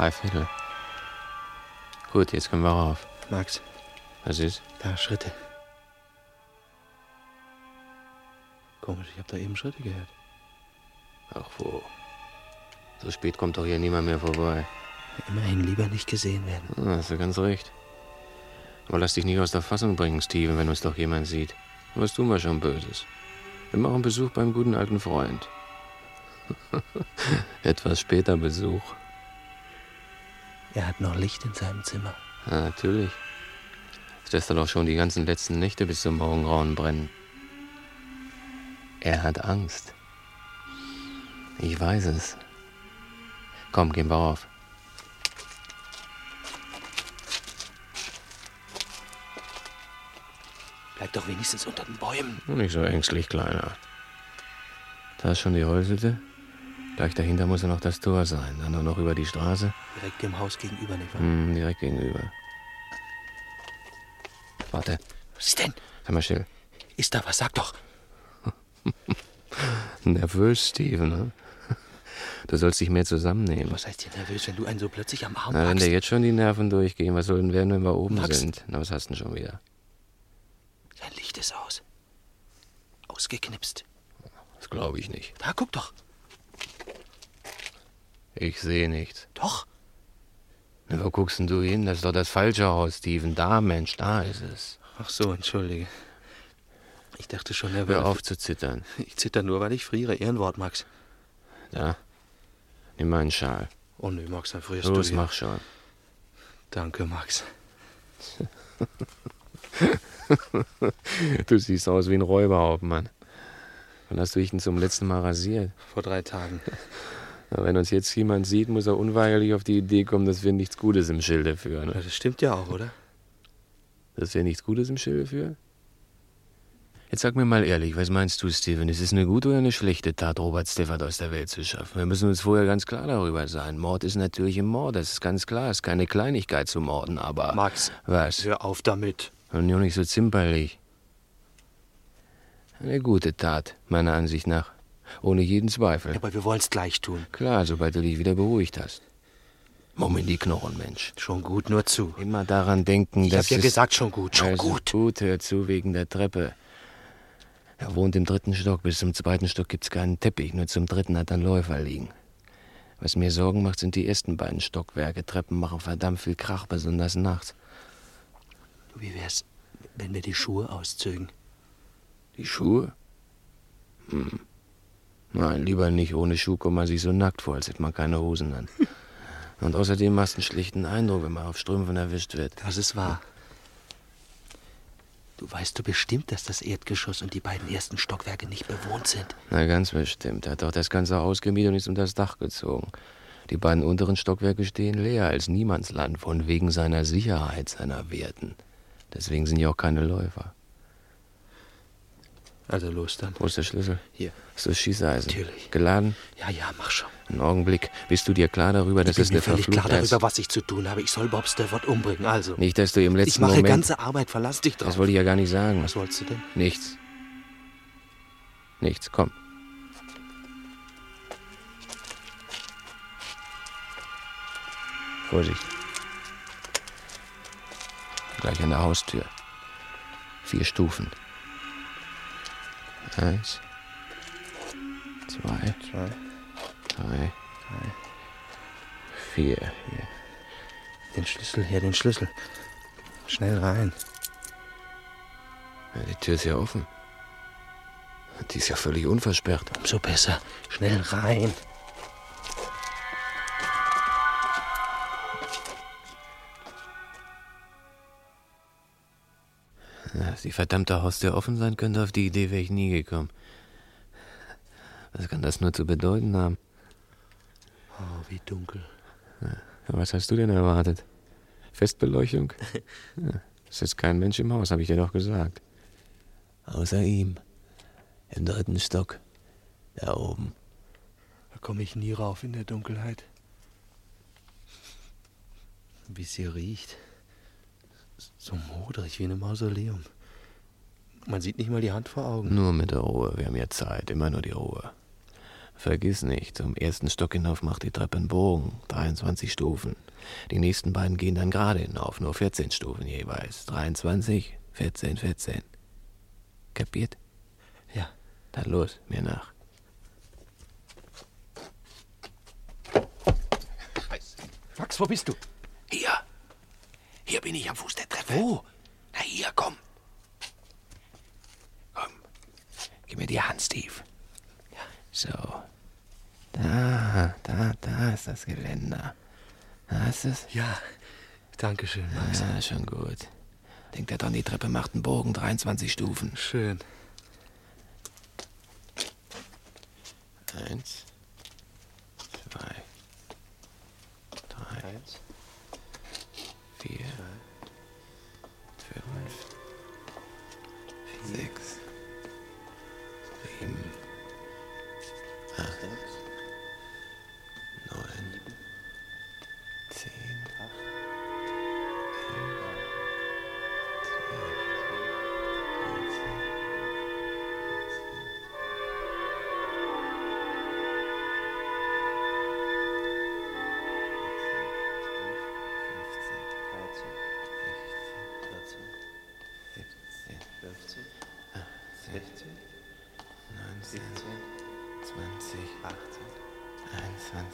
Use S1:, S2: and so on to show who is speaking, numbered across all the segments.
S1: Drei Viertel. Gut, jetzt können wir rauf.
S2: Max,
S1: Was ist?
S2: da Schritte. Komisch, ich habe da eben Schritte gehört.
S1: Ach wo. So spät kommt doch hier niemand mehr vorbei.
S2: Immerhin lieber nicht gesehen werden.
S1: Ah, hast du ganz recht. Aber lass dich nicht aus der Fassung bringen, Steven, wenn uns doch jemand sieht. Was tun wir schon Böses? Wir machen Besuch beim guten alten Freund. Etwas später Besuch.
S2: Er hat noch Licht in seinem Zimmer.
S1: Ja, natürlich. Das lässt er doch schon die ganzen letzten Nächte bis zum Morgengrauen brennen. Er hat Angst. Ich weiß es. Komm, gehen wir rauf.
S2: Bleib doch wenigstens unter den Bäumen.
S1: Nicht so ängstlich, Kleiner. Da ist schon die Häuselte. Gleich dahinter muss ja noch das Tor sein. Dann auch noch über die Straße.
S2: Direkt dem Haus gegenüber, nicht wahr?
S1: Hm, direkt gegenüber. Warte,
S2: Was ist denn?
S1: sei mal still.
S2: Ist da was? Sag doch.
S1: Nervös, Steven, ne? Du sollst dich mehr zusammennehmen.
S2: Was heißt hier nervös, wenn du einen so plötzlich am Arm
S1: Na, wenn dir jetzt schon die Nerven durchgehen, was soll denn werden, wenn wir oben
S2: Max.
S1: sind? Na, was hast du denn schon wieder?
S2: Sein Licht ist aus. Ausgeknipst.
S1: Das glaube ich nicht.
S2: Da, guck doch.
S1: Ich sehe nichts.
S2: Doch.
S1: Na, wo guckst denn du hin? Das ist doch das falsche Haus, Steven. Da, Mensch, da ist es.
S2: Ach so, entschuldige. Ich dachte schon, er
S1: Hör
S2: würde...
S1: auf zu zittern.
S2: Ich zitter nur, weil ich friere. Ehrenwort, Max.
S1: Da. Nimm mal einen Schal.
S2: Oh nö, Max, dann frierst
S1: Los,
S2: du hier.
S1: mach schon.
S2: Danke, Max.
S1: Du siehst aus wie ein Räuberhauptmann. Wann hast du dich denn zum letzten Mal rasiert?
S2: Vor drei Tagen.
S1: Wenn uns jetzt jemand sieht, muss er unweigerlich auf die Idee kommen, dass wir nichts Gutes im Schilde führen.
S2: Ja, das stimmt ja auch, oder?
S1: Dass wir nichts Gutes im Schilde führen? Jetzt sag mir mal ehrlich, was meinst du, Steven? Ist es eine gute oder eine schlechte Tat, Robert Steffert aus der Welt zu schaffen? Wir müssen uns vorher ganz klar darüber sein. Mord ist natürlich ein Mord, das ist ganz klar. Es ist keine Kleinigkeit zu morden, aber...
S2: Max,
S1: Was?
S2: hör auf damit.
S1: Und nur nicht so zimperlich. Eine gute Tat, meiner Ansicht nach. Ohne jeden Zweifel.
S2: Aber wir wollen's gleich tun.
S1: Klar, sobald du dich wieder beruhigt hast. Mumm in die Knochen, Mensch.
S2: Schon gut, nur zu.
S1: Immer daran denken,
S2: Ich
S1: dass
S2: hab ja
S1: es-
S2: gesagt, schon gut, schon
S1: also
S2: gut.
S1: Gut, hör zu, wegen der Treppe. Er wohnt im dritten Stock. Bis zum zweiten Stock gibt's keinen Teppich. Nur zum dritten hat er einen Läufer liegen. Was mir Sorgen macht, sind die ersten beiden Stockwerke. Treppen machen verdammt viel Krach, besonders nachts.
S2: Du, Wie wär's, wenn wir die Schuhe auszögen?
S1: Die Schuhe? Hm. Nein, lieber nicht. Ohne Schuh kommt man sich so nackt vor, als hätte man keine Hosen an. Und außerdem machst du einen schlichten Eindruck, wenn man auf Strümpfen erwischt wird.
S2: Das ist wahr. Du weißt du bestimmt, dass das Erdgeschoss und die beiden ersten Stockwerke nicht bewohnt sind.
S1: Na, ganz bestimmt. Er hat doch das ganze Haus gemietet und ist unter das Dach gezogen. Die beiden unteren Stockwerke stehen leer als Niemandsland, von wegen seiner Sicherheit, seiner Werten. Deswegen sind ja auch keine Läufer.
S2: Also los dann.
S1: Wo ist der Schlüssel?
S2: Hier.
S1: Ist das Schießeisen?
S2: Natürlich.
S1: Geladen?
S2: Ja, ja, mach schon.
S1: Einen Augenblick. Bist du dir klar darüber, dass
S2: ich
S1: es
S2: bin mir
S1: eine
S2: völlig klar
S1: verfluchte ist?
S2: darüber, was ich zu tun habe. Ich soll Bob Stafford umbringen, also.
S1: Nicht, dass du im letzten
S2: ich mache
S1: Moment...
S2: ganze Arbeit, verlass dich drauf.
S1: Das wollte ich ja gar nicht sagen.
S2: Was wolltest du denn?
S1: Nichts. Nichts, komm. Vorsicht. Gleich an der Haustür. Vier Stufen. Eins. Zwei.
S2: Zwei.
S1: Drei. Vier.
S2: Den Schlüssel her, den Schlüssel. Schnell rein.
S1: Ja, die Tür ist ja offen. Die ist ja völlig unversperrt.
S2: Umso besser. Schnell rein.
S1: Dass die verdammte Haustür offen sein könnte, auf die Idee wäre ich nie gekommen. Was kann das nur zu bedeuten haben?
S2: Oh, wie dunkel.
S1: Ja, Was hast du denn erwartet? Festbeleuchtung? Ja, ist jetzt kein Mensch im Haus, habe ich dir doch gesagt. Außer ihm. Im dritten Stock. Da oben.
S2: Da komme ich nie rauf in der Dunkelheit. Wie sie riecht. So modrig wie in einem Mausoleum. Man sieht nicht mal die Hand vor Augen.
S1: Nur mit der Ruhe, wir haben ja Zeit, immer nur die Ruhe. Vergiss nicht, zum ersten Stock hinauf macht die Treppe einen Bogen, 23 Stufen. Die nächsten beiden gehen dann gerade hinauf, nur 14 Stufen jeweils. 23, 14, 14. Kapiert?
S2: Ja.
S1: Dann los, mir nach.
S2: Max, wo bist du?
S1: Hier. Hier bin ich am Fuß der Treppe.
S2: Wo?
S1: Na hier. Komm. Gib mir die Hand, Steve. So. Da, da, da ist das Geländer. Da ist es?
S2: Ja. Dankeschön, Max.
S1: Ja, schon gut. Denkt er dran, die Treppe macht einen Bogen, 23 Stufen.
S2: Schön.
S1: Eins, zwei, drei,
S2: Eins,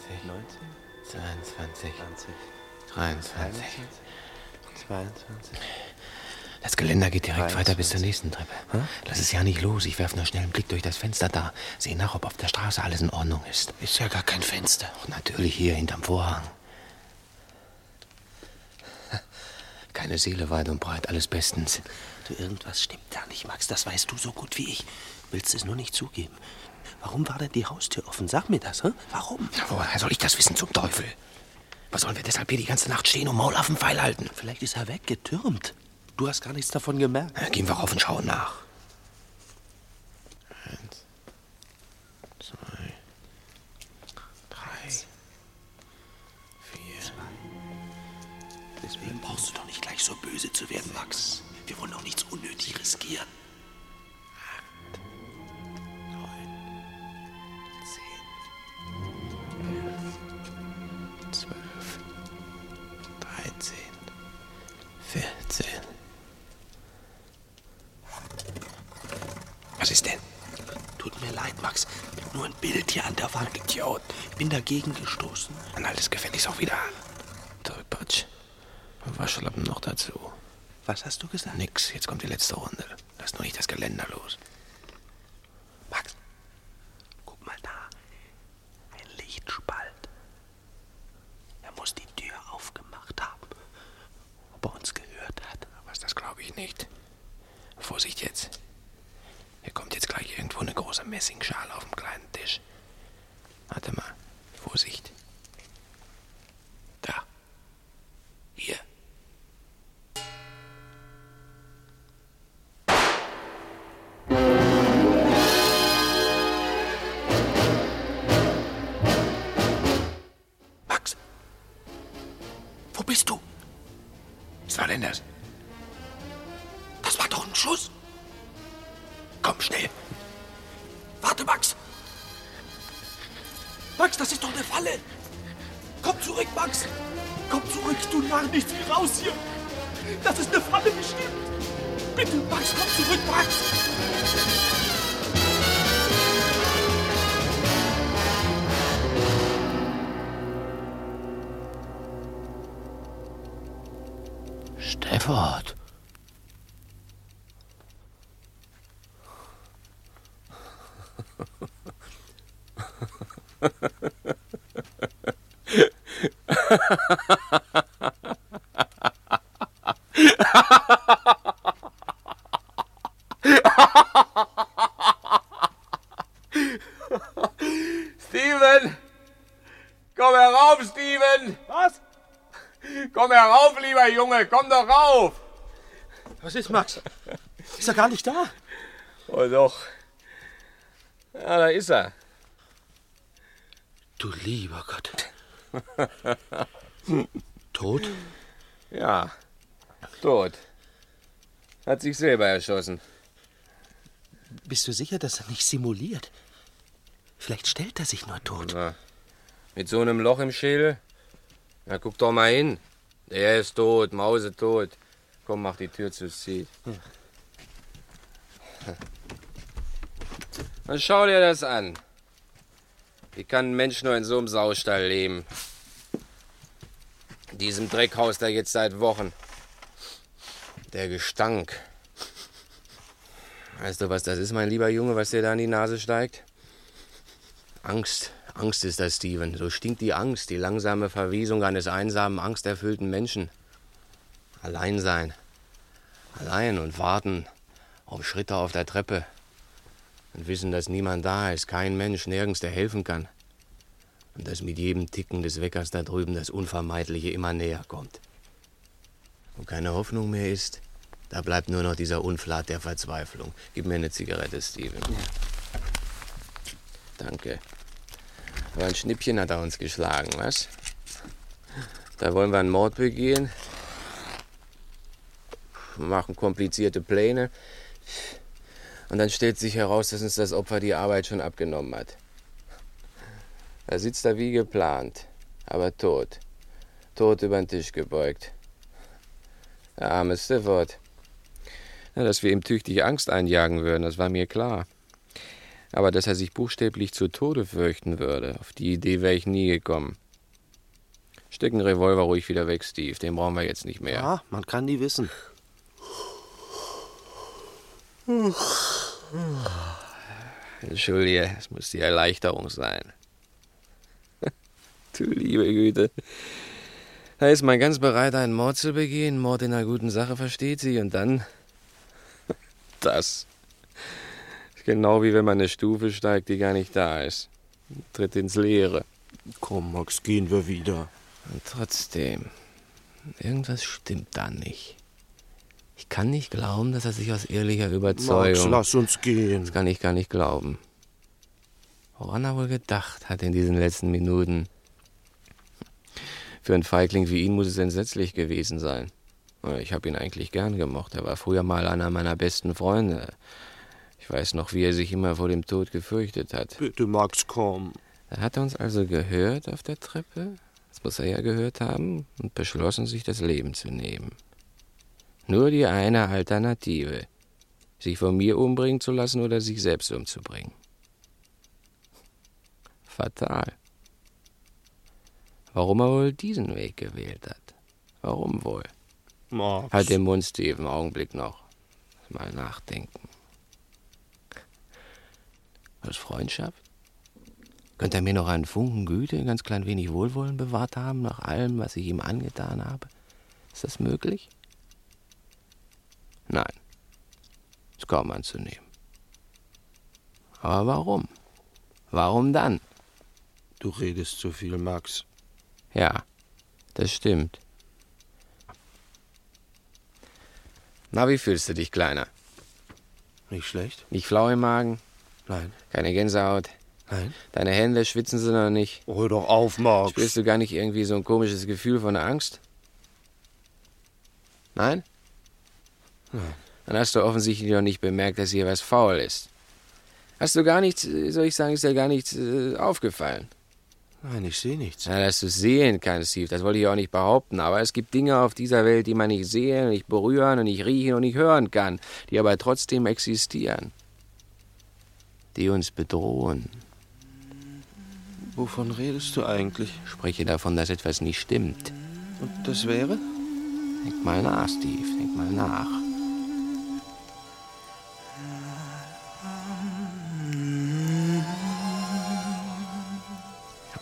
S1: 21, 22, 23.
S2: 22.
S1: Das Geländer geht direkt weiter bis zur nächsten Treppe. Lass es ja nicht los. Ich werfe nur schnell einen Blick durch das Fenster da. Seh nach, ob auf der Straße alles in Ordnung ist.
S2: Ist ja gar kein Fenster.
S1: Ach, natürlich hier hinterm Vorhang. Keine Seele weit und breit, alles bestens.
S2: Du, irgendwas stimmt da nicht, Max. Das weißt du so gut wie ich. Willst es nur nicht zugeben. Warum war denn die Haustür offen? Sag mir das, hä? Warum?
S1: Na, woher soll ich das wissen zum Teufel? Was sollen wir deshalb hier die ganze Nacht stehen und Maul auf den Pfeil halten?
S2: Vielleicht ist er weggetürmt. Du hast gar nichts davon gemerkt.
S1: Na, gehen wir rauf und schauen nach. Eins, zwei, drei, vier.
S2: Deswegen brauchst du doch nicht gleich so böse zu werden, Max. Wir wollen auch nichts unnötig riskieren. Dagegen gestoßen.
S1: An alles gefälligst auch wieder an. Tollpatsch. Waschlappen noch dazu.
S2: Was hast du gesagt?
S1: Nix, jetzt kommt die letzte Runde. Lass nur nicht das Geländer los. Steven! Komm herauf, Steven!
S2: Was?
S1: Komm herauf, lieber Junge, komm doch rauf!
S2: Was ist, Max? Ist er gar nicht da?
S1: Oh doch. Ja, da ist er.
S2: Du lieber Gott. Tot?
S1: Ja, tot. Hat sich selber erschossen.
S2: Bist du sicher, dass er nicht simuliert? Vielleicht stellt er sich nur tot.
S1: Na, mit so einem Loch im Schädel? Na, guck doch mal hin. Er ist tot, Mause tot. Komm, mach die Tür zu, zieht. Hm. Dann schau dir das an. Wie kann ein Mensch nur in so einem Saustall leben? In diesem Dreckhaus da jetzt seit Wochen. Der Gestank. Weißt du, was das ist, mein lieber Junge, was dir da in die Nase steigt? Angst. Angst ist das, Steven. So stinkt die Angst, die langsame Verwesung eines einsamen, angsterfüllten Menschen. Allein sein. Allein und warten auf Schritte auf der Treppe. Und wissen, dass niemand da ist, kein Mensch, nirgends, der helfen kann. Und dass mit jedem Ticken des Weckers da drüben das Unvermeidliche immer näher kommt. Wo keine Hoffnung mehr ist, da bleibt nur noch dieser Unflat der Verzweiflung. Gib mir eine Zigarette, Steven. Ja. Danke. Aber ein Schnippchen hat er uns geschlagen, was? Da wollen wir einen Mord begehen. Machen komplizierte Pläne. Und dann stellt sich heraus, dass uns das Opfer die Arbeit schon abgenommen hat. Da sitzt er wie geplant, aber tot. Tot über den Tisch gebeugt. Der arme Stifford. Ja, dass wir ihm tüchtig Angst einjagen würden, das war mir klar. Aber dass er sich buchstäblich zu Tode fürchten würde, auf die Idee wäre ich nie gekommen. Steck den Revolver ruhig wieder weg, Steve. Den brauchen wir jetzt nicht mehr.
S2: Ja, man kann die wissen.
S1: Entschuldige, es muss die Erleichterung sein. du liebe Güte. Da ist man ganz bereit, einen Mord zu begehen. Mord in einer guten Sache versteht sie. Und dann. das. Genau wie wenn man eine Stufe steigt, die gar nicht da ist. Tritt ins Leere.
S2: Komm, Max, gehen wir wieder.
S1: Und trotzdem. Irgendwas stimmt da nicht. Ich kann nicht glauben, dass er sich aus ehrlicher Überzeugung.
S2: Max, lass uns gehen.
S1: Das kann ich gar nicht glauben. Woran er wohl gedacht hat in diesen letzten Minuten. Für einen Feigling wie ihn muss es entsetzlich gewesen sein. Ich habe ihn eigentlich gern gemocht. Er war früher mal einer meiner besten Freunde. Ich weiß noch, wie er sich immer vor dem Tod gefürchtet hat.
S2: Bitte, Max, komm.
S1: Er hat uns also gehört auf der Treppe. Das muss er ja gehört haben. Und beschlossen, sich das Leben zu nehmen. Nur die eine Alternative. Sich von mir umbringen zu lassen oder sich selbst umzubringen. Fatal. Warum er wohl diesen Weg gewählt hat? Warum wohl?
S2: Max.
S1: Halt den Mund, Steve, Augenblick noch. Mal nachdenken. Was Freundschaft? Könnte er mir noch einen Funken Güte, ein ganz klein wenig Wohlwollen bewahrt haben, nach allem, was ich ihm angetan habe? Ist das möglich? Nein, ist kaum anzunehmen. Aber warum? Warum dann?
S2: Du redest zu viel, Max.
S1: Ja, das stimmt. Na, wie fühlst du dich, Kleiner?
S2: Nicht schlecht.
S1: Nicht flau im Magen?
S2: Nein.
S1: Keine Gänsehaut?
S2: Nein.
S1: Deine Hände schwitzen sie noch nicht?
S2: Hör doch auf, Max.
S1: Spürst du gar nicht irgendwie so ein komisches Gefühl von Angst?
S2: Nein?
S1: Dann hast du offensichtlich noch nicht bemerkt, dass hier was faul ist. Hast du gar nichts, soll ich sagen, ist dir gar nichts äh, aufgefallen?
S2: Nein, ich sehe nichts.
S1: Ja, dass du sehen kannst, Steve, das wollte ich auch nicht behaupten. Aber es gibt Dinge auf dieser Welt, die man nicht sehen, nicht berühren und nicht riechen und nicht hören kann, die aber trotzdem existieren. Die uns bedrohen.
S2: Wovon redest du eigentlich?
S1: Ich spreche davon, dass etwas nicht stimmt.
S2: Und das wäre?
S1: Denk mal nach, Steve, denk mal nach.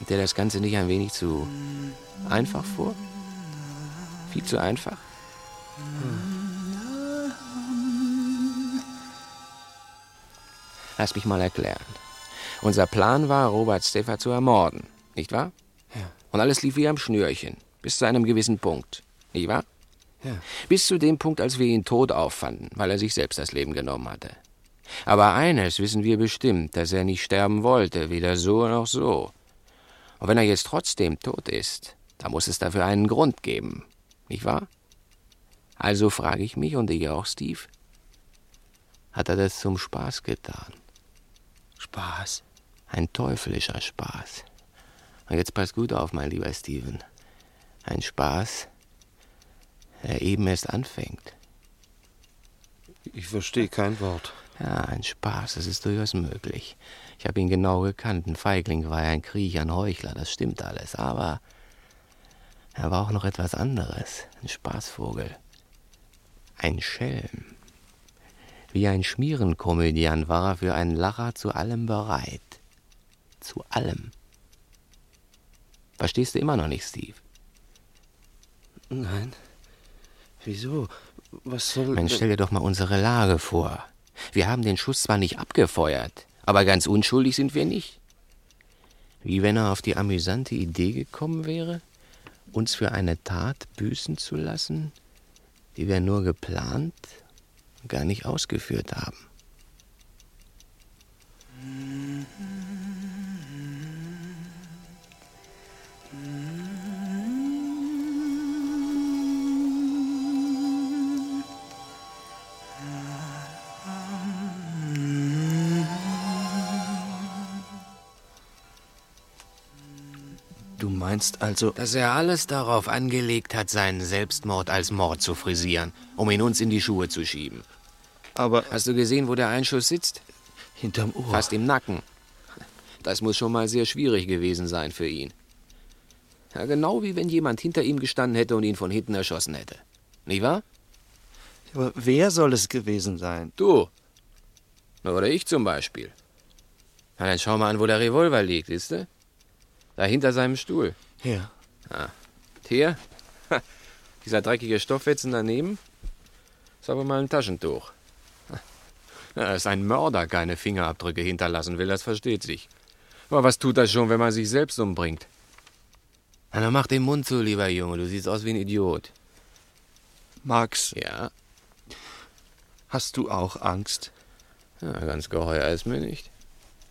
S1: Kommt dir das Ganze nicht ein wenig zu einfach vor? Viel zu einfach? Lass mich mal erklären. Unser Plan war, Robert Steffer zu ermorden, nicht wahr?
S2: Ja.
S1: Und alles lief wie am Schnürchen, bis zu einem gewissen Punkt, nicht wahr?
S2: Ja.
S1: Bis zu dem Punkt, als wir ihn tot auffanden, weil er sich selbst das Leben genommen hatte. Aber eines wissen wir bestimmt, dass er nicht sterben wollte, weder so noch so. Und wenn er jetzt trotzdem tot ist, dann muss es dafür einen Grund geben, nicht wahr? Also frage ich mich und ich auch, Steve, hat er das zum Spaß getan?
S2: Spaß.
S1: Ein teuflischer Spaß. Und jetzt pass gut auf, mein lieber Steven. Ein Spaß, der eben erst anfängt.
S2: Ich verstehe kein Wort.
S1: Ja, ein Spaß, das ist durchaus möglich. Ich habe ihn genau gekannt. Ein Feigling war er, ein Kriecher, ein Heuchler, das stimmt alles. Aber er war auch noch etwas anderes. Ein Spaßvogel. Ein Schelm. Wie ein Schmierenkomödian war er für einen Lacher zu allem bereit. Zu allem. Verstehst du immer noch nicht, Steve?
S2: Nein. Wieso? Was soll.
S1: Mensch, stell dir doch mal unsere Lage vor. Wir haben den Schuss zwar nicht abgefeuert, aber ganz unschuldig sind wir nicht. Wie wenn er auf die amüsante Idee gekommen wäre, uns für eine Tat büßen zu lassen, die wir nur geplant gar nicht ausgeführt haben.
S2: Meinst also.
S1: Dass er alles darauf angelegt hat, seinen Selbstmord als Mord zu frisieren, um ihn uns in die Schuhe zu schieben.
S2: Aber.
S1: Hast du gesehen, wo der Einschuss sitzt?
S2: Hinterm Ohr.
S1: Fast im Nacken. Das muss schon mal sehr schwierig gewesen sein für ihn. Ja, genau wie wenn jemand hinter ihm gestanden hätte und ihn von hinten erschossen hätte. Nicht wahr?
S2: Aber wer soll es gewesen sein?
S1: Du. Oder ich zum Beispiel. Na, dann schau mal an, wo der Revolver liegt, siehst du? Da hinter seinem Stuhl.
S2: Ja.
S1: Ah. Hier? Dieser dreckige Stoffwetzen daneben? Ist aber mal ein Taschentuch. Ja, dass ein Mörder keine Fingerabdrücke hinterlassen will, das versteht sich. Aber was tut das schon, wenn man sich selbst umbringt? Na, dann mach den Mund zu, lieber Junge, du siehst aus wie ein Idiot.
S2: Max,
S1: Ja,
S2: hast du auch Angst?
S1: ja ganz geheuer ist mir nicht.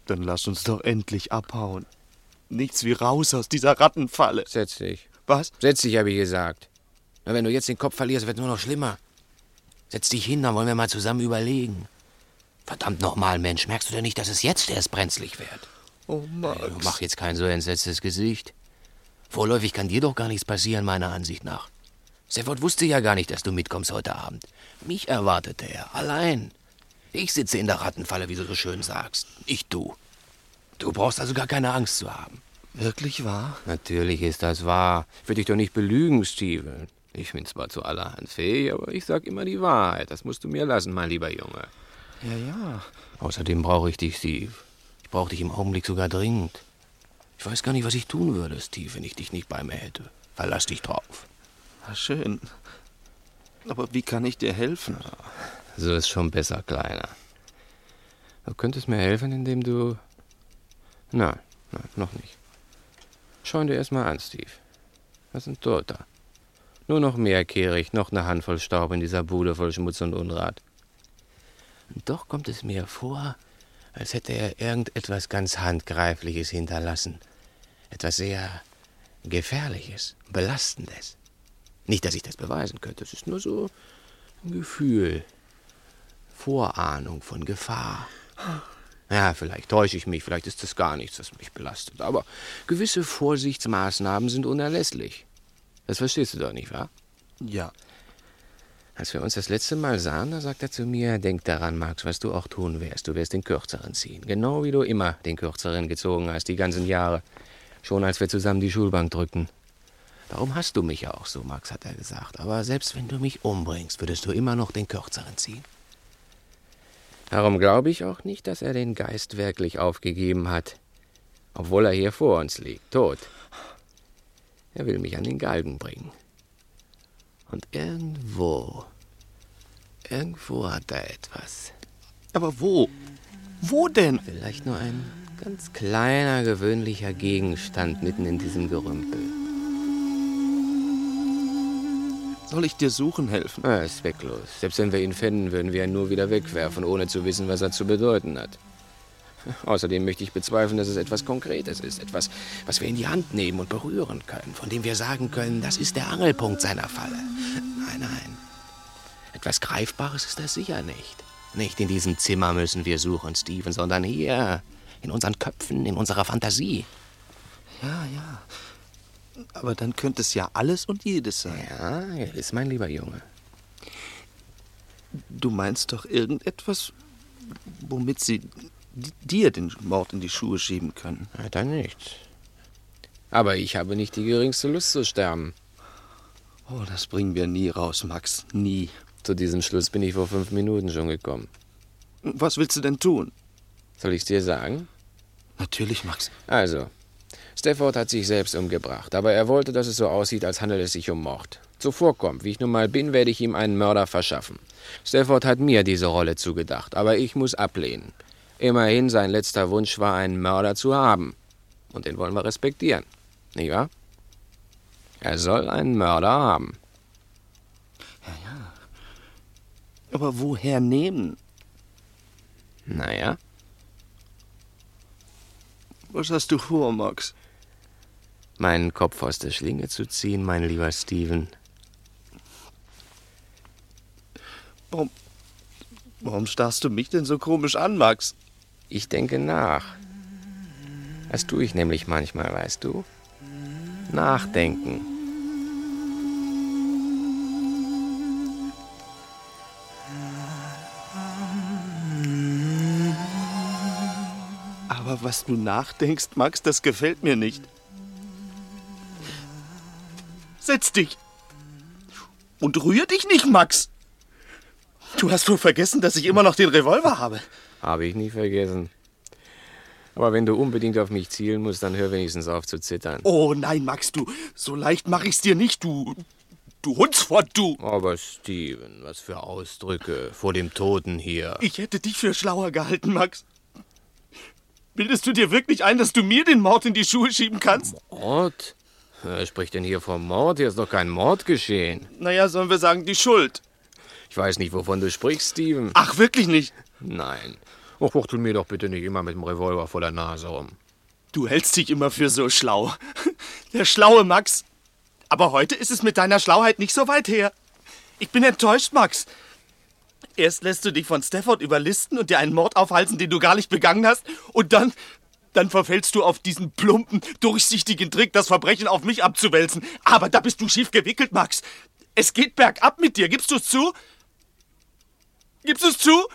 S2: Dann lass uns doch endlich abhauen. Nichts wie raus aus dieser Rattenfalle.
S1: Setz dich.
S2: Was?
S1: Setz dich, habe ich gesagt. Na, wenn du jetzt den Kopf verlierst, wird nur noch schlimmer. Setz dich hin, dann wollen wir mal zusammen überlegen. Verdammt nochmal, Mensch, merkst du denn nicht, dass es jetzt erst brenzlig wird?
S2: Oh, Max.
S1: Du mach jetzt kein so entsetztes Gesicht. Vorläufig kann dir doch gar nichts passieren, meiner Ansicht nach. Stafford wusste ja gar nicht, dass du mitkommst heute Abend. Mich erwartete er, allein. Ich sitze in der Rattenfalle, wie du so schön sagst. Nicht du. Du brauchst also gar keine Angst zu haben.
S2: Wirklich wahr?
S1: Natürlich ist das wahr. Ich will dich doch nicht belügen, Steven. Ich bin zwar zu allerhand fähig, aber ich sag immer die Wahrheit. Das musst du mir lassen, mein lieber Junge.
S2: Ja, ja.
S1: Außerdem brauche ich dich, Steve. Ich brauche dich im Augenblick sogar dringend. Ich weiß gar nicht, was ich tun würde, Steve, wenn ich dich nicht bei mir hätte. Verlass dich drauf.
S2: Na, schön. Aber wie kann ich dir helfen?
S1: So ist schon besser, Kleiner. Du könntest mir helfen, indem du. Nein, nein, noch nicht. Schau dir erstmal an, Steve. Das ist ein Toter. Nur noch mehr Kehricht, noch eine Handvoll Staub in dieser Bude voll Schmutz und Unrat. Und doch kommt es mir vor, als hätte er irgendetwas ganz Handgreifliches hinterlassen. Etwas sehr Gefährliches, Belastendes. Nicht, dass ich das beweisen könnte, es ist nur so ein Gefühl. Vorahnung von Gefahr. Ja, vielleicht täusche ich mich, vielleicht ist das gar nichts, das mich belastet. Aber gewisse Vorsichtsmaßnahmen sind unerlässlich. Das verstehst du doch nicht, wahr?
S2: Ja.
S1: Als wir uns das letzte Mal sahen, da sagt er zu mir, denk daran, Max, was du auch tun wirst. Du wirst den Kürzeren ziehen. Genau wie du immer den Kürzeren gezogen hast, die ganzen Jahre. Schon als wir zusammen die Schulbank drückten. Darum hast du mich ja auch so, Max, hat er gesagt. Aber selbst wenn du mich umbringst, würdest du immer noch den Kürzeren ziehen. Darum glaube ich auch nicht, dass er den Geist wirklich aufgegeben hat. Obwohl er hier vor uns liegt, tot. Er will mich an den Galgen bringen. Und irgendwo, irgendwo hat er etwas.
S2: Aber wo? Wo denn?
S1: Vielleicht nur ein ganz kleiner, gewöhnlicher Gegenstand mitten in diesem Gerümpel.
S2: Soll ich dir suchen helfen?
S1: Er ist zwecklos. Selbst wenn wir ihn finden, würden wir ihn nur wieder wegwerfen, ohne zu wissen, was er zu bedeuten hat. Außerdem möchte ich bezweifeln, dass es etwas Konkretes ist. Etwas, was wir in die Hand nehmen und berühren können. Von dem wir sagen können, das ist der Angelpunkt seiner Falle. Nein, nein. Etwas Greifbares ist das sicher nicht. Nicht in diesem Zimmer müssen wir suchen, Steven, sondern hier, In unseren Köpfen, in unserer Fantasie.
S2: Ja, ja. Aber dann könnte es ja alles und jedes sein.
S1: Ja, ist mein lieber Junge.
S2: Du meinst doch irgendetwas, womit sie dir den Mord in die Schuhe schieben können.
S1: Weiter nicht. Aber ich habe nicht die geringste Lust zu sterben.
S2: Oh, das bringen wir nie raus, Max. Nie.
S1: Zu diesem Schluss bin ich vor fünf Minuten schon gekommen.
S2: Was willst du denn tun?
S1: Soll ich's dir sagen?
S2: Natürlich, Max.
S1: Also, Stafford hat sich selbst umgebracht, aber er wollte, dass es so aussieht, als handele es sich um Mord. Zuvorkommt, wie ich nun mal bin, werde ich ihm einen Mörder verschaffen. Stafford hat mir diese Rolle zugedacht, aber ich muss ablehnen. Immerhin, sein letzter Wunsch war, einen Mörder zu haben. Und den wollen wir respektieren. Nicht wahr? Er soll einen Mörder haben.
S2: Ja, ja. Aber woher nehmen?
S1: Naja.
S2: Was hast du vor, Max?
S1: Meinen Kopf aus der Schlinge zu ziehen, mein lieber Steven.
S2: Warum, warum starrst du mich denn so komisch an, Max?
S1: Ich denke nach. Das tue ich nämlich manchmal, weißt du? Nachdenken.
S2: Aber was du nachdenkst, Max, das gefällt mir nicht. Setz dich. Und rühr dich nicht, Max. Du hast wohl vergessen, dass ich immer noch den Revolver habe.
S1: Habe ich nie vergessen. Aber wenn du unbedingt auf mich zielen musst, dann hör wenigstens auf zu zittern.
S2: Oh nein, Max, du. So leicht mach ich's dir nicht, du. Du Hundsfort, du.
S1: Aber Steven, was für Ausdrücke vor dem Toten hier.
S2: Ich hätte dich für schlauer gehalten, Max. Bildest du dir wirklich ein, dass du mir den Mord in die Schuhe schieben kannst?
S1: Mord? Wer spricht denn hier vom Mord? Hier ist doch kein Mord geschehen.
S2: Naja, sollen wir sagen, die Schuld.
S1: Ich weiß nicht, wovon du sprichst, Steven.
S2: Ach, wirklich nicht?
S1: Nein. Och, fuchtel mir doch bitte nicht immer mit dem Revolver vor der Nase rum.
S2: Du hältst dich immer für so schlau. Der schlaue Max. Aber heute ist es mit deiner Schlauheit nicht so weit her. Ich bin enttäuscht, Max. Erst lässt du dich von Stafford überlisten und dir einen Mord aufhalsen, den du gar nicht begangen hast, und dann, dann verfällst du auf diesen plumpen, durchsichtigen Trick, das Verbrechen auf mich abzuwälzen. Aber da bist du schief gewickelt, Max. Es geht bergab mit dir, gibst du es zu? Gibst du es zu?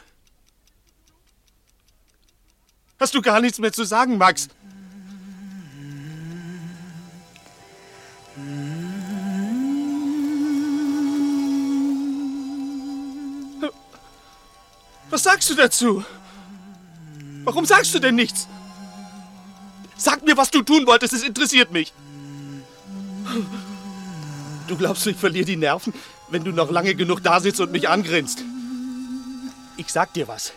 S2: Hast du gar nichts mehr zu sagen, Max? Was sagst du dazu? Warum sagst du denn nichts? Sag mir, was du tun wolltest, es interessiert mich. Du glaubst, ich verliere die Nerven, wenn du noch lange genug da sitzt und mich angrinst. Ich sag dir was.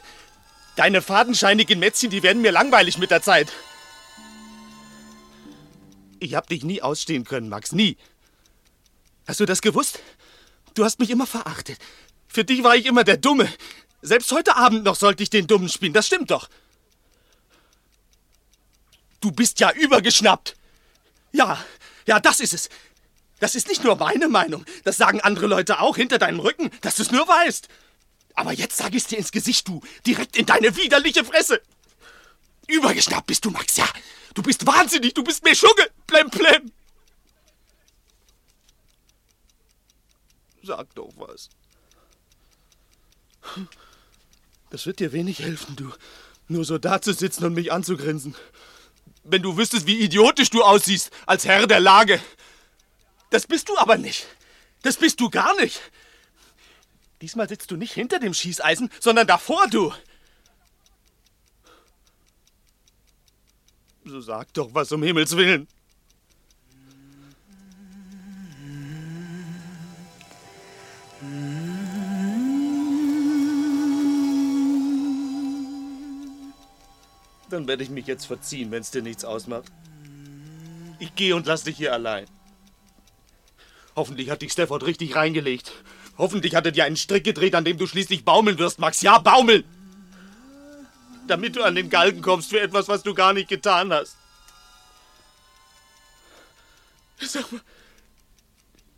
S2: Deine fadenscheinigen Mätzchen, die werden mir langweilig mit der Zeit. Ich hab dich nie ausstehen können, Max, nie. Hast du das gewusst? Du hast mich immer verachtet. Für dich war ich immer der Dumme. Selbst heute Abend noch sollte ich den Dummen spielen, das stimmt doch. Du bist ja übergeschnappt. Ja, ja, das ist es. Das ist nicht nur meine Meinung. Das sagen andere Leute auch hinter deinem Rücken, dass du es nur weißt. Aber jetzt sag ich's dir ins Gesicht, du. Direkt in deine widerliche Fresse. Übergeschnappt bist du, Max, ja. Du bist wahnsinnig, du bist mir Schugge. Plem, plem. Sag doch was. Das wird dir wenig helfen, du. Nur so dazusitzen und mich anzugrinsen. Wenn du wüsstest, wie idiotisch du aussiehst als Herr der Lage. Das bist du aber nicht. Das bist du gar nicht. Diesmal sitzt du nicht hinter dem Schießeisen, sondern davor, du. So sag doch was um Himmels Willen. Dann werde ich mich jetzt verziehen, wenn es dir nichts ausmacht. Ich gehe und lass dich hier allein. Hoffentlich hat dich Stafford richtig reingelegt. Hoffentlich hat er dir einen Strick gedreht, an dem du schließlich baumeln wirst, Max. Ja, baumeln! Damit du an den Galgen kommst für etwas, was du gar nicht getan hast. Sag mal,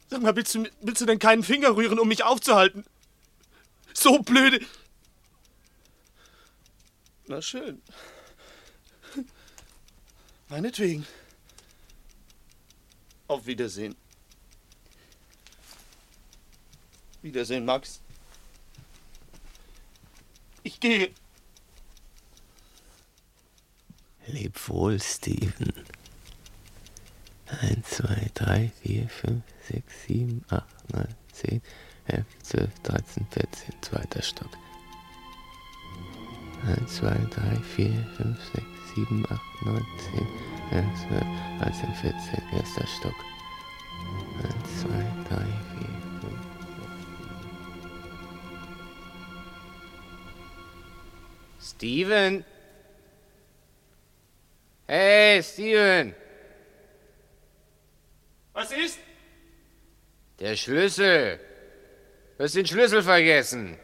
S2: sag mal, willst du, willst du denn keinen Finger rühren, um mich aufzuhalten? So blöde. Na schön. Meinetwegen. Auf Wiedersehen. Wiedersehen, Max. Ich gehe.
S1: Leb wohl, Steven. 1, 2, 3, 4, 5, 6, 7, 8, 9, 10, 11, 12, 13, 14, zweiter Stock. 1, 2, 3, 4, 5, 6, 7, 8, 9, 10, 11, 12, 13, 14, erster Stock. 1, 2, 3, 4, 5. Steven! Hey, Steven!
S2: Was ist?
S1: Der Schlüssel. Du hast den Schlüssel vergessen.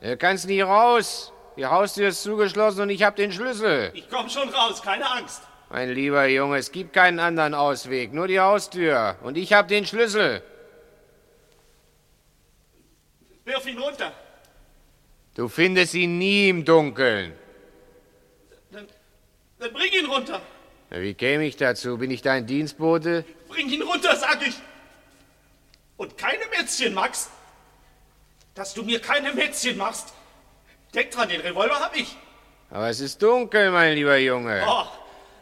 S1: Du kannst nie raus. Die Haustür ist zugeschlossen und ich hab den Schlüssel.
S2: Ich komm schon raus, keine Angst.
S1: Mein lieber Junge, es gibt keinen anderen Ausweg, nur die Haustür. Und ich hab den Schlüssel.
S2: Wirf ihn runter.
S1: Du findest ihn nie im Dunkeln.
S2: Dann, dann bring ihn runter.
S1: Na, Wie käme ich dazu? Bin ich dein Dienstbote?
S2: Bring ihn runter, sag ich. Und keine Mätzchen, Max. Dass du mir keine Mätzchen machst. Denk dran, den Revolver hab ich.
S1: Aber es ist dunkel, mein lieber Junge.
S2: Oh,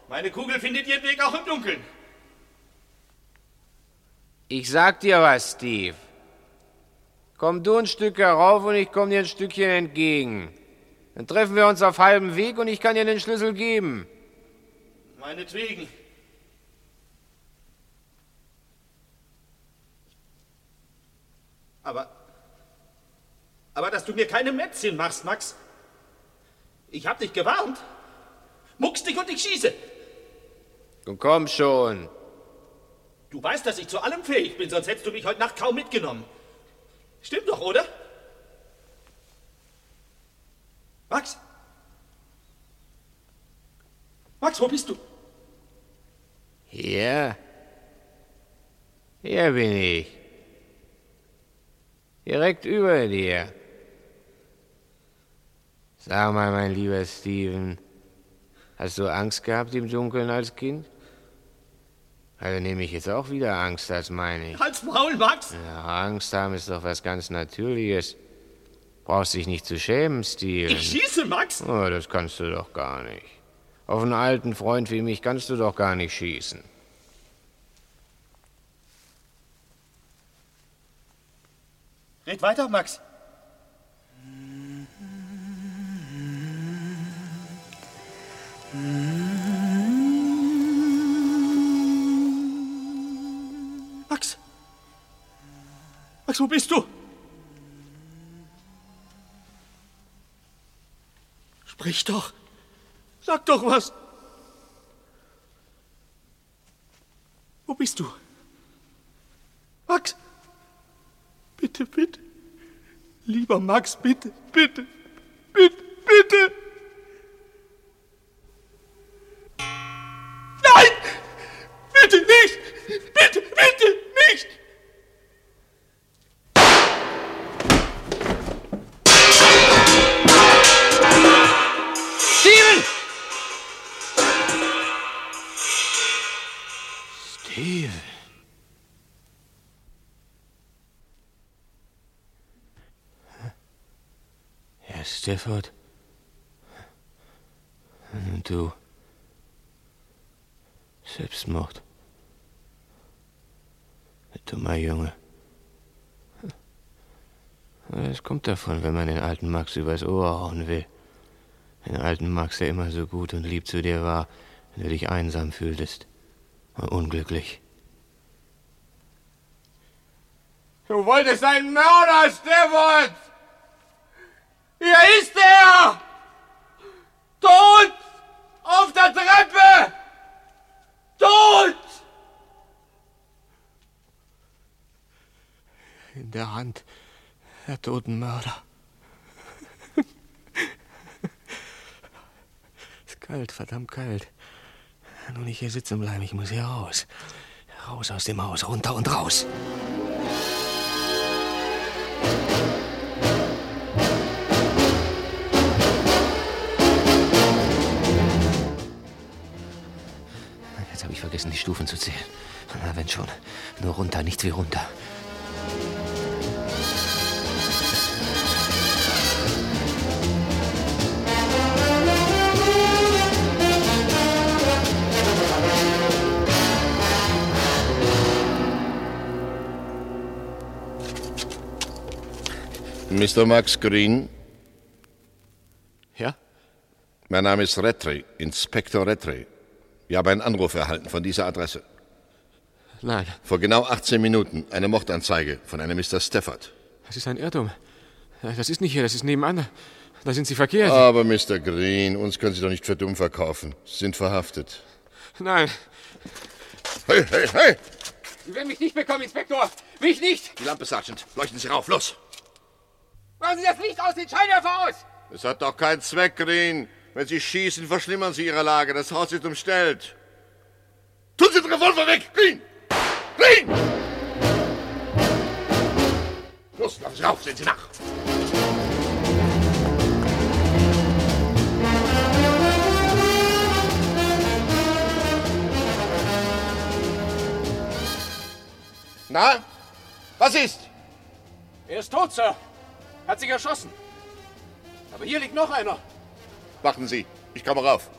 S2: meine Kugel findet ihren Weg auch im Dunkeln.
S1: Ich sag dir was, Steve. Komm du ein Stück herauf und ich komm dir ein Stückchen entgegen. Dann treffen wir uns auf halbem Weg und ich kann dir den Schlüssel geben.
S2: Meinetwegen. Aber. Aber dass du mir keine Mätzchen machst, Max. Ich hab dich gewarnt. Muckst dich und ich schieße.
S1: Und komm schon.
S2: Du weißt, dass ich zu allem fähig bin, sonst hättest du mich heute Nacht kaum mitgenommen. Stimmt doch, oder? Max? Max, wo bist du?
S1: Hier? Hier bin ich. Direkt über dir. Sag mal, mein lieber Steven, hast du Angst gehabt im Dunkeln als Kind? Also nehme ich jetzt auch wieder Angst, das meine ich.
S2: Halt's Maul, Max!
S1: Ja, Angst haben ist doch was ganz Natürliches. Brauchst dich nicht zu schämen, Steven.
S2: Ich schieße, Max!
S1: Oh, das kannst du doch gar nicht. Auf einen alten Freund wie mich kannst du doch gar nicht schießen.
S2: Red weiter, Max. Max. Max, wo bist du? Sprich doch. Sag doch was. Wo bist du? Max. Bitte, bitte. Lieber Max, bitte, bitte, bitte, bitte. Bitte nicht! Bitte, bitte nicht!
S1: Steven! Steven. Herr Stafford. Und du. Selbstmord. Dummer Junge. Es kommt davon, wenn man den alten Max übers Ohr hauen will. Den alten Max, der immer so gut und lieb zu dir war, wenn du dich einsam fühltest. Und unglücklich. Du wolltest einen Mörder, Stefan! Hier ist er! Tot! Auf der Treppe! Tot! In der Hand der toten Mörder. ist kalt, verdammt kalt. Nur nicht hier sitzen bleiben, ich muss hier raus. Raus aus dem Haus, runter und raus. vergessen, die Stufen zu zählen. Na, wenn schon. Nur runter, nichts wie runter.
S3: Mr. Max Green?
S1: Ja?
S3: Mein Name ist Rattray, Inspektor Rattray. Wir haben einen Anruf erhalten von dieser Adresse.
S1: Nein,
S3: Vor genau 18 Minuten eine Mordanzeige von einem Mr. Stafford.
S1: das ist ein Irrtum. Das ist nicht hier, das ist nebenan. Da sind Sie verkehrt.
S3: Aber Mr. Green, uns können Sie doch nicht für dumm verkaufen. Sie sind verhaftet.
S1: Nein,
S3: Hey, hey, hey!
S1: Sie werden mich nicht bekommen, Inspektor. Mich nicht.
S3: Die Lampe, Sergeant. Leuchten Sie rauf, los!
S1: Machen Sie das Licht aus, den Scheinwerfer aus.
S3: Es hat doch keinen Zweck, Green. Wenn Sie schießen, verschlimmern Sie Ihre Lage. Das Haus ist umstellt. Tun Sie den Revolver weg! Green! Green! Los, lassen Sie rauf, sehen Sie nach! Na? Was ist?
S2: Er ist tot, Sir. Hat sich erschossen. Aber hier liegt noch einer.
S3: Warten Sie, ich komme rauf.